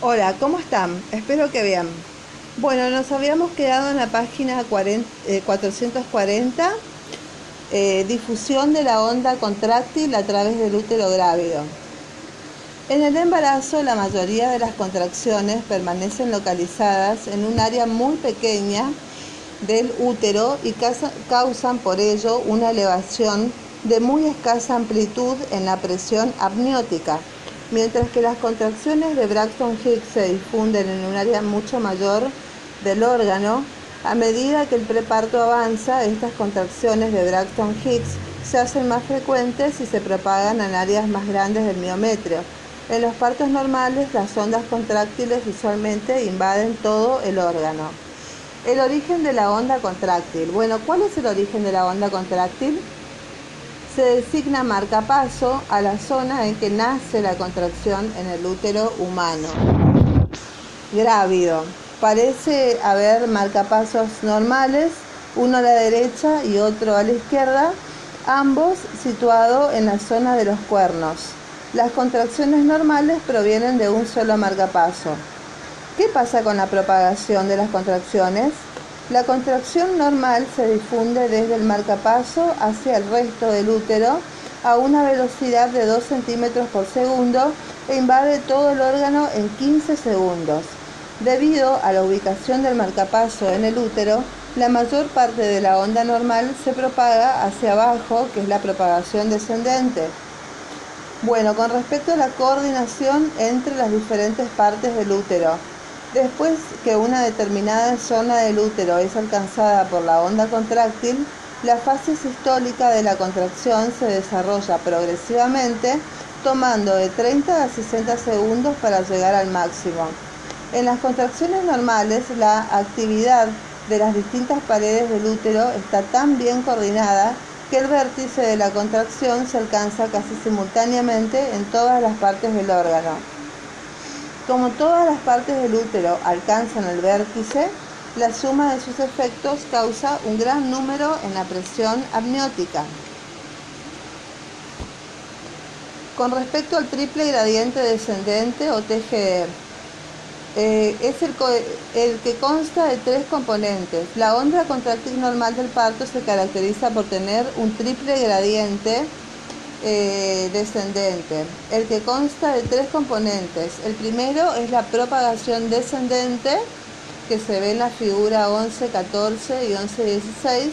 Hola, ¿cómo están? Espero que bien. Bueno, nos habíamos quedado en la página 440, eh, eh, difusión de la onda contráctil a través del útero grávido. En el embarazo, la mayoría de las contracciones permanecen localizadas en un área muy pequeña del útero y causan por ello una elevación de muy escasa amplitud en la presión amniótica mientras que las contracciones de Braxton Hicks se difunden en un área mucho mayor del órgano, a medida que el preparto avanza, estas contracciones de Braxton Hicks se hacen más frecuentes y se propagan en áreas más grandes del miometrio. En los partos normales, las ondas contráctiles usualmente invaden todo el órgano. El origen de la onda contráctil. Bueno, ¿cuál es el origen de la onda contráctil? Se designa marcapaso a la zona en que nace la contracción en el útero humano. Grávido. Parece haber marcapasos normales, uno a la derecha y otro a la izquierda, ambos situados en la zona de los cuernos. Las contracciones normales provienen de un solo marcapaso. ¿Qué pasa con la propagación de las contracciones? La contracción normal se difunde desde el marcapaso hacia el resto del útero a una velocidad de 2 centímetros por segundo e invade todo el órgano en 15 segundos. Debido a la ubicación del marcapaso en el útero, la mayor parte de la onda normal se propaga hacia abajo, que es la propagación descendente. Bueno, con respecto a la coordinación entre las diferentes partes del útero, Después que una determinada zona del útero es alcanzada por la onda contráctil, la fase sistólica de la contracción se desarrolla progresivamente, tomando de 30 a 60 segundos para llegar al máximo. En las contracciones normales, la actividad de las distintas paredes del útero está tan bien coordinada que el vértice de la contracción se alcanza casi simultáneamente en todas las partes del órgano. Como todas las partes del útero alcanzan el vértice, la suma de sus efectos causa un gran número en la presión amniótica. Con respecto al triple gradiente descendente o TGE, eh, es el, el, que consta de tres componentes. La onda contractil normal del parto se caracteriza por tener un triple gradiente eh, descendente, el que consta de tres componentes. El primero es la propagación descendente, que se ve en la figura 11, 14 y 11, 16.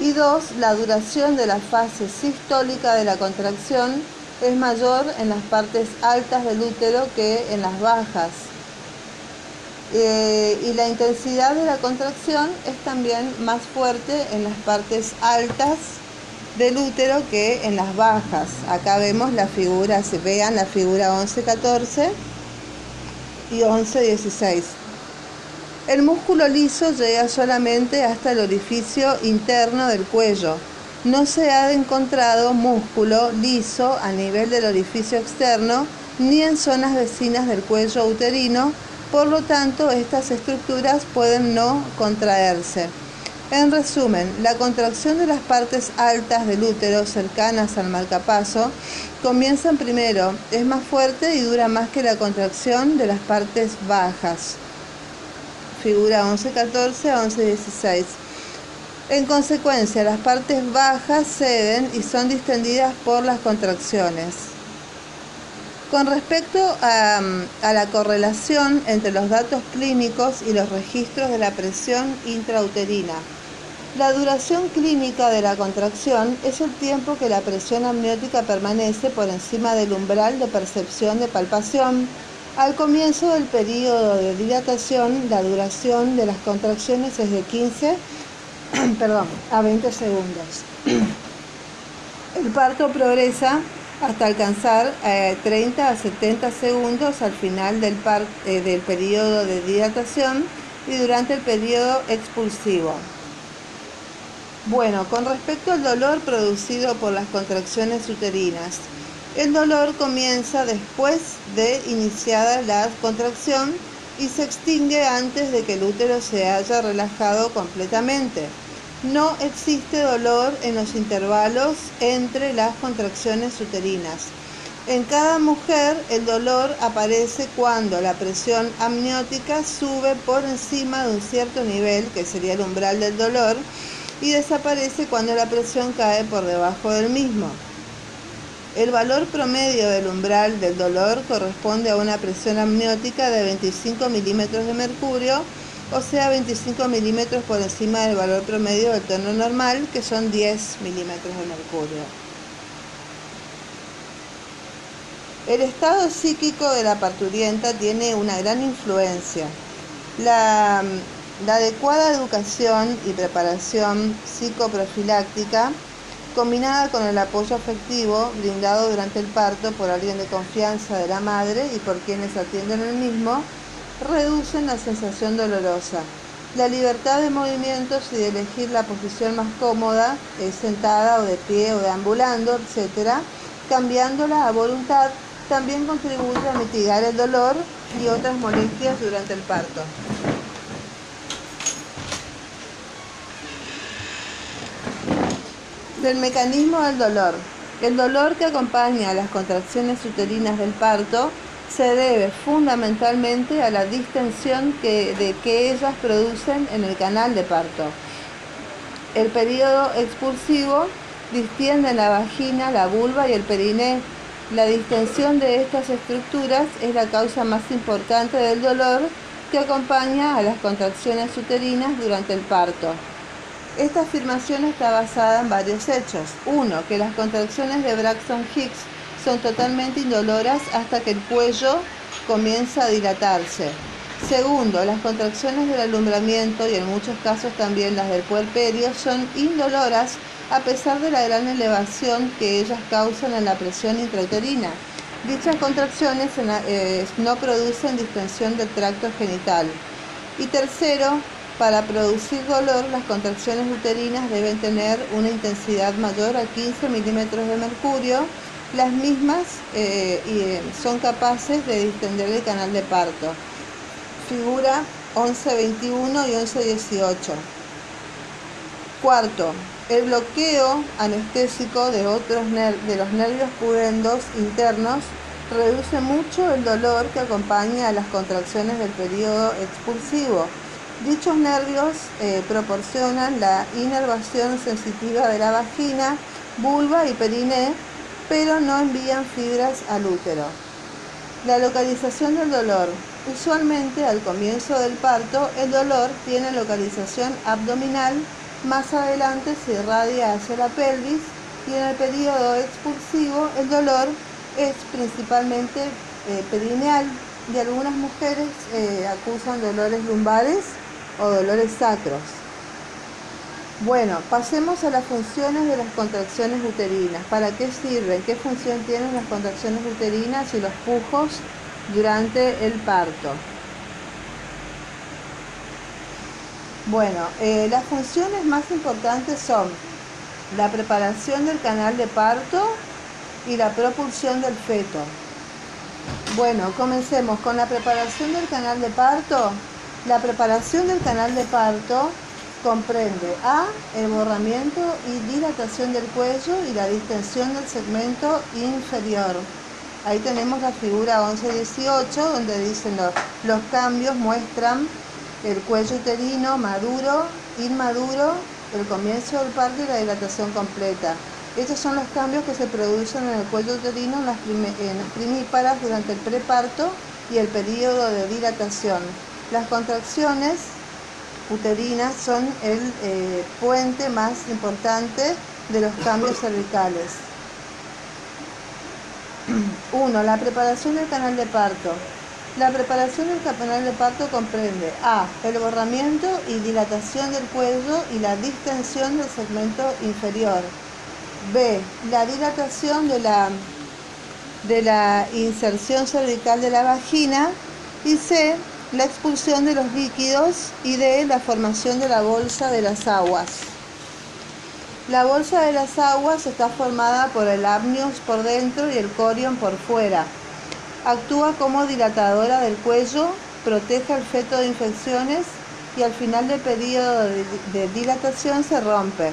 Y dos, la duración de la fase sistólica de la contracción es mayor en las partes altas del útero que en las bajas. Eh, y la intensidad de la contracción es también más fuerte en las partes altas del útero que en las bajas. Acá vemos la figura, vean la figura 11-14 y 11-16. El músculo liso llega solamente hasta el orificio interno del cuello. No se ha encontrado músculo liso a nivel del orificio externo ni en zonas vecinas del cuello uterino, por lo tanto estas estructuras pueden no contraerse. En resumen, la contracción de las partes altas del útero cercanas al marcapaso comienzan primero, es más fuerte y dura más que la contracción de las partes bajas. Figura 11-14 a 11-16. En consecuencia, las partes bajas ceden y son distendidas por las contracciones. Con respecto a, a, la correlación entre los datos clínicos y los registros de la presión intrauterina, la duración clínica de la contracción es el tiempo que la presión amniótica permanece por encima del umbral de percepción de palpación. Al comienzo del periodo de dilatación, la duración de las contracciones es de 15 perdón, a 20 segundos. El parto progresa hasta alcanzar 30 eh, a 70 segundos al final del, eh, del periodo de dilatación y durante el periodo expulsivo. Bueno, con respecto al dolor producido por las contracciones uterinas, el dolor comienza después de iniciada la contracción y se extingue antes de que el útero se haya relajado completamente. No existe dolor en los intervalos entre las contracciones uterinas. En cada mujer el dolor aparece cuando la presión amniótica sube por encima de un cierto nivel, que sería el umbral del dolor, y desaparece cuando la presión cae por debajo del mismo. El valor promedio del umbral del dolor corresponde a una presión amniótica de 25 milímetros de mercurio, o sea 25 milímetros por encima del valor promedio del tono normal, que son 10 milímetros de mercurio. El estado psíquico de la parturienta tiene una gran influencia. La, adecuada educación y preparación psicoprofiláctica, combinada con el apoyo afectivo brindado durante el parto por alguien de confianza de la madre y por quienes atienden el mismo, reducen la sensación dolorosa. La libertad de movimientos y de elegir la posición más cómoda, sentada o de pie o deambulando, etc., cambiándola a voluntad también contribuye a mitigar el dolor y otras molestias durante el parto. Del mecanismo del dolor. El dolor que acompaña a las contracciones uterinas del parto se debe fundamentalmente a la distensión que, de que ellas producen en el canal de parto. El periodo expulsivo distiende la vagina, la vulva y el periné la distensión de estas estructuras es la causa más importante del dolor que acompaña a las contracciones uterinas durante el parto. Esta afirmación está basada en varios hechos. Uno, que las contracciones de Braxton Hicks son totalmente indoloras hasta que el cuello comienza a dilatarse. Segundo, las contracciones del alumbramiento y en muchos casos también las del puerperio son indoloras a pesar de la gran elevación que ellas causan en la presión intrauterina. Dichas contracciones eh, no producen distensión del tracto genital. Y tercero, para producir dolor, las contracciones uterinas deben tener una intensidad mayor a 15 milímetros de mercurio. Las mismas eh, eh, son capaces de distender el canal de parto. Figura 1121 y 1118. Cuarto, el bloqueo anestésico de, otros de los nervios pudendos internos reduce mucho el dolor que acompaña a las contracciones del periodo expulsivo. Dichos nervios eh, proporcionan la inervación sensitiva de la vagina, vulva y periné, pero no envían fibras al útero. La localización del dolor. Usualmente al comienzo del parto el dolor tiene localización abdominal más adelante se irradia hacia la pelvis y en el periodo expulsivo el dolor es principalmente eh, perineal y algunas mujeres eh, acusan dolores lumbares o dolores sacros. Bueno, pasemos a las funciones de las contracciones uterinas. ¿Para qué sirven? ¿Qué función tienen las contracciones uterinas y los pujos durante el parto? Bueno, eh, las funciones más importantes son la preparación del canal de parto y la propulsión del feto. Bueno, comencemos con la preparación del canal de parto. La preparación del canal de parto comprende A, el borramiento y dilatación del cuello y la distensión del segmento inferior. Ahí tenemos la figura 11-18 donde dicen los, los cambios muestran el cuello uterino maduro, inmaduro, el comienzo del parto y la dilatación completa. Estos son los cambios que se producen en el cuello uterino en las, primíparas durante el preparto y el periodo de dilatación. Las contracciones uterinas son el eh, puente más importante de los cambios cervicales. 1. La preparación del canal de parto. La preparación del canal de parto comprende A. El borramiento y dilatación del cuello y la distensión del segmento inferior. B. La dilatación de la, de la inserción cervical de la vagina. Y C. La expulsión de los líquidos y D. La formación de la bolsa de las aguas. La bolsa de las aguas está formada por el amnios por dentro y el corion por fuera. Actúa como dilatadora del cuello, protege al feto de infecciones y al final del periodo de, dilatación se rompe.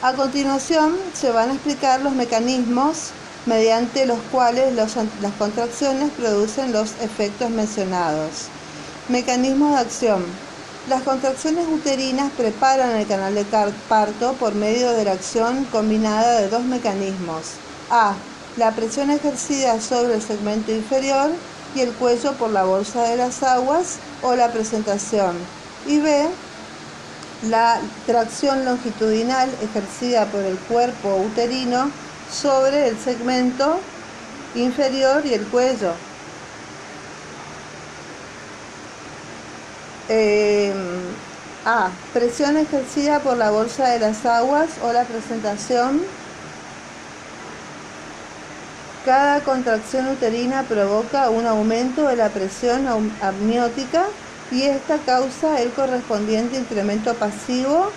A continuación se van a explicar los mecanismos mediante los cuales las contracciones producen los efectos mencionados. Mecanismo de acción. Las contracciones uterinas preparan el canal de parto por medio de la acción combinada de dos mecanismos. A. La presión ejercida sobre el segmento inferior y el cuello por la bolsa de las aguas o la presentación. Y B. La tracción longitudinal ejercida por el cuerpo uterino sobre el segmento inferior y el cuello. Eh, A. Presión ejercida por la bolsa de las aguas o la presentación. Cada contracción uterina provoca un aumento de la presión amniótica y esta causa el correspondiente incremento pasivo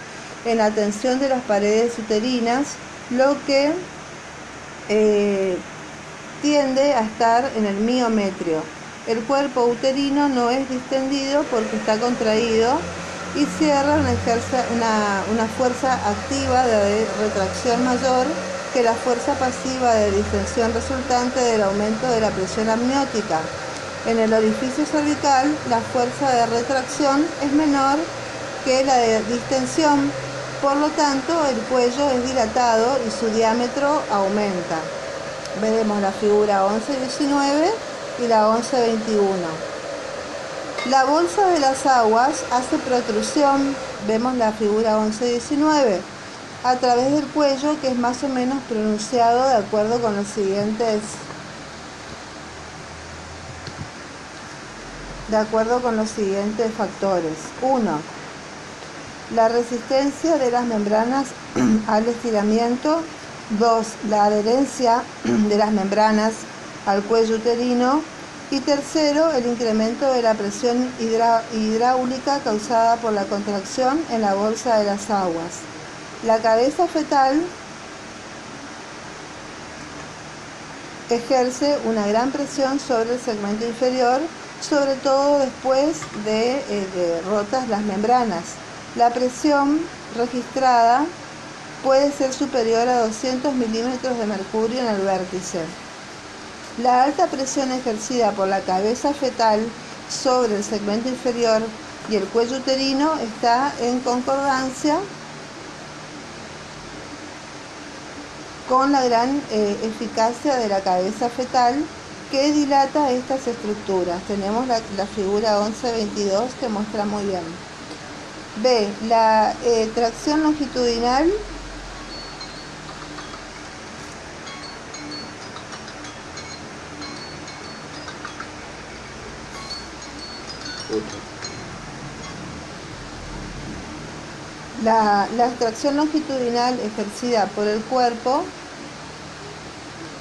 en la tensión de las paredes uterinas, lo que eh, tiende a estar en el miometrio. El cuerpo uterino no es distendido porque está contraído y cierra una, una, fuerza activa de retracción mayor que la fuerza pasiva de distensión resultante del aumento de la presión amniótica. En el orificio cervical, la fuerza de retracción es menor que la de distensión, por lo tanto el cuello es dilatado y su diámetro aumenta. Veremos la figura 11-19 y la 1121. La bolsa de las aguas hace protrusión, vemos la figura 1119, a través del cuello que es más o menos pronunciado de acuerdo con los siguientes de acuerdo con los siguientes factores. 1. La resistencia de las membranas al estiramiento. 2. La adherencia de las membranas al cuello uterino y tercero, el incremento de la presión hidráulica causada por la contracción en la bolsa de las aguas. La cabeza fetal ejerce una gran presión sobre el segmento inferior, sobre todo después de, eh, de rotas las membranas. La presión registrada puede ser superior a 200 milímetros de mercurio en el vértice. La alta presión ejercida por la cabeza fetal sobre el segmento inferior y el cuello uterino está en concordancia con la gran eh, eficacia de la cabeza fetal que dilata estas estructuras. Tenemos la, figura 1122 que muestra muy bien. B. La eh, tracción longitudinal La, extracción longitudinal ejercida por el cuerpo,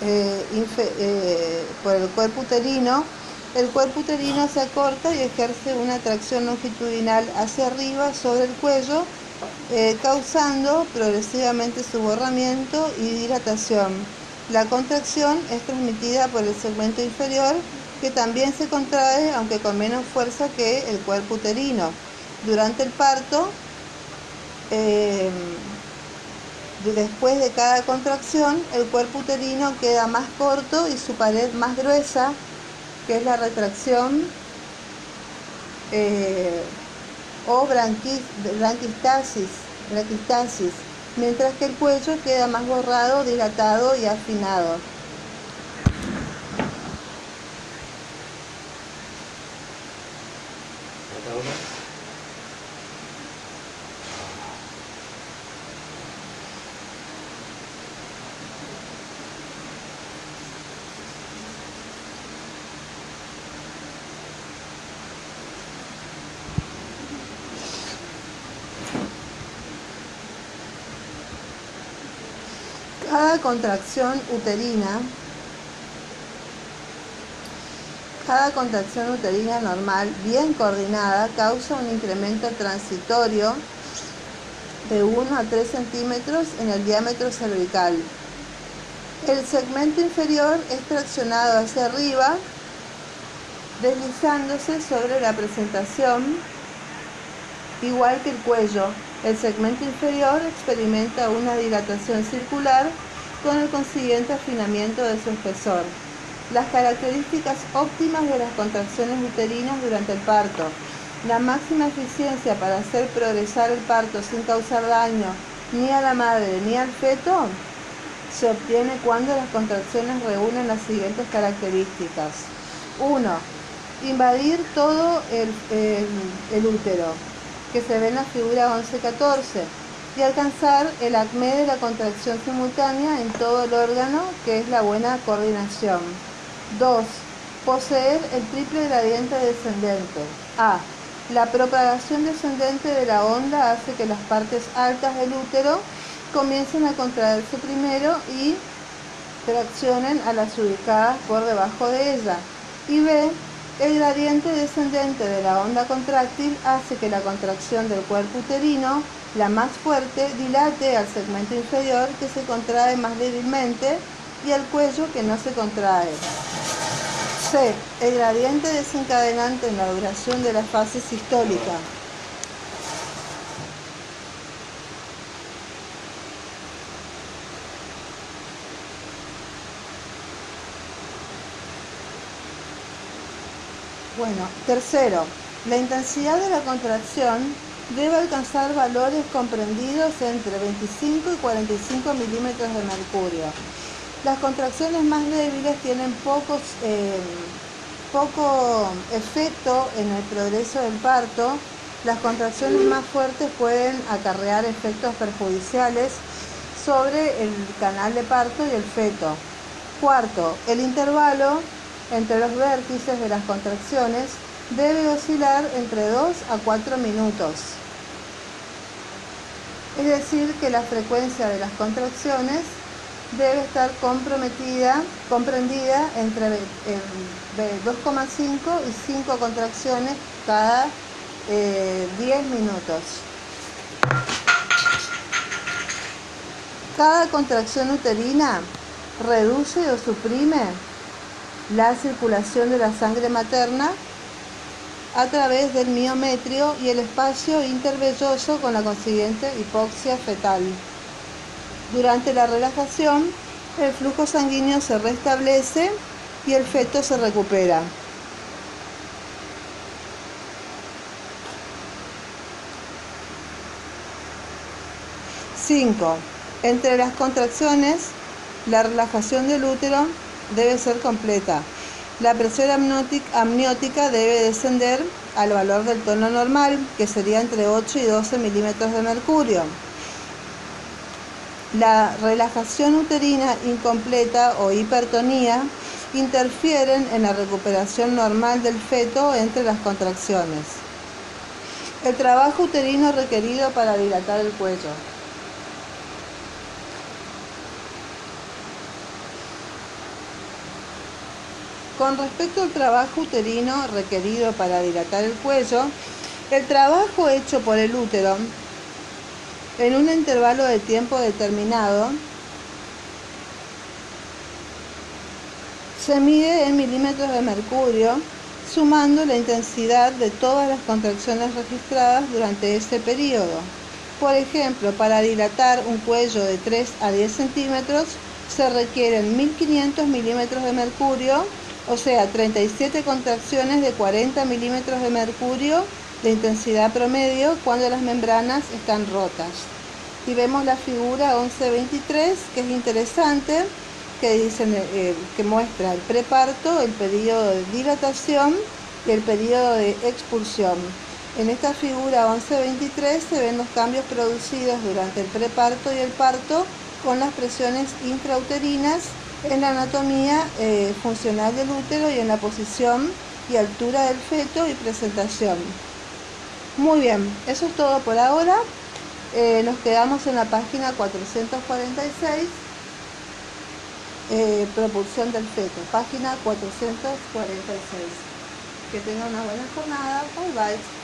eh, eh, por el cuerpo uterino, el cuerpo uterino se acorta y ejerce una tracción longitudinal hacia arriba sobre el cuello, eh, causando progresivamente su borramiento y dilatación. La contracción es transmitida por el segmento inferior que también se contrae, aunque con menos fuerza que el cuerpo uterino. Durante el parto, eh, después de cada contracción, el cuerpo uterino queda más corto y su pared más gruesa, que es la retracción eh, o branquistasis, mientras que el cuello queda más borrado, dilatado y afinado. Cada contracción uterina cada contracción uterina normal, bien coordinada, causa un incremento transitorio de 1 a 3 centímetros en el diámetro cervical. El segmento inferior es traccionado hacia arriba, deslizándose sobre la presentación, igual que el cuello. El segmento inferior experimenta una dilatación circular con el consiguiente afinamiento de su espesor. Las características óptimas de las contracciones uterinas durante el parto. La máxima eficiencia para hacer progresar el parto sin causar daño ni a la madre ni al feto se obtiene cuando las contracciones reúnen las siguientes características. 1. Invadir todo el, útero, que se ve en la figura 11-14, y alcanzar el acme de la contracción simultánea en todo el órgano, que es la buena coordinación. 2. Poseer el triple gradiente descendente. A. La propagación descendente de la onda hace que las partes altas del útero comiencen a contraerse primero y traccionen a las ubicadas por debajo de ella. Y B, el gradiente descendente de la onda contráctil hace que la contracción del cuerpo uterino, la más fuerte, dilate al segmento inferior que se contrae más débilmente y al cuello que no se contrae. C. El gradiente desencadenante en la duración de la fase sistólica. Bueno, tercero, la intensidad de la contracción debe alcanzar valores comprendidos entre 25 y 45 milímetros de mercurio. Las contracciones más débiles tienen pocos, eh, poco efecto en el progreso del parto. Las contracciones más fuertes pueden acarrear efectos perjudiciales sobre el canal de parto y el feto. Cuarto, el intervalo entre los vértices de las contracciones debe oscilar entre 2 a 4 minutos. Es decir, que la frecuencia de las contracciones debe estar comprometida, comprendida entre 2,5 y 5 contracciones cada 10 eh, minutos. Cada contracción uterina reduce o suprime la circulación de la sangre materna a través del miometrio y el espacio intervelloso con la consiguiente hipoxia fetal. Durante la relajación, el flujo sanguíneo se restablece y el feto se recupera. 5. Entre las contracciones, la relajación del útero debe ser completa. La presión amniótica debe descender al valor del tono normal, que sería entre 8 y 12 milímetros de mercurio. La relajación uterina incompleta o hipertonía interfieren en la recuperación normal del feto entre las contracciones. El trabajo uterino requerido para dilatar el cuello. Con respecto al trabajo uterino requerido para dilatar el cuello, el trabajo hecho por el útero en un intervalo de tiempo determinado se mide en milímetros de mercurio, sumando la intensidad de todas las contracciones registradas durante ese periodo. Por ejemplo, para dilatar un cuello de 3 a 10 centímetros se requieren 1500 milímetros de mercurio o sea, 37 contracciones de 40 milímetros de mercurio de intensidad promedio cuando las membranas están rotas. Y vemos la figura 1123, que es interesante, que, dice, eh, que muestra el preparto, el periodo de dilatación y el periodo de expulsión. En esta figura 1123 se ven los cambios producidos durante el preparto y el parto con las presiones intrauterinas en la anatomía eh, funcional del útero y en la posición y altura del feto y presentación. Muy bien, eso es todo por ahora. Eh, nos quedamos en la página 446, eh, propulsión del feto, página 446. Que tengan una buena jornada. Bye bye.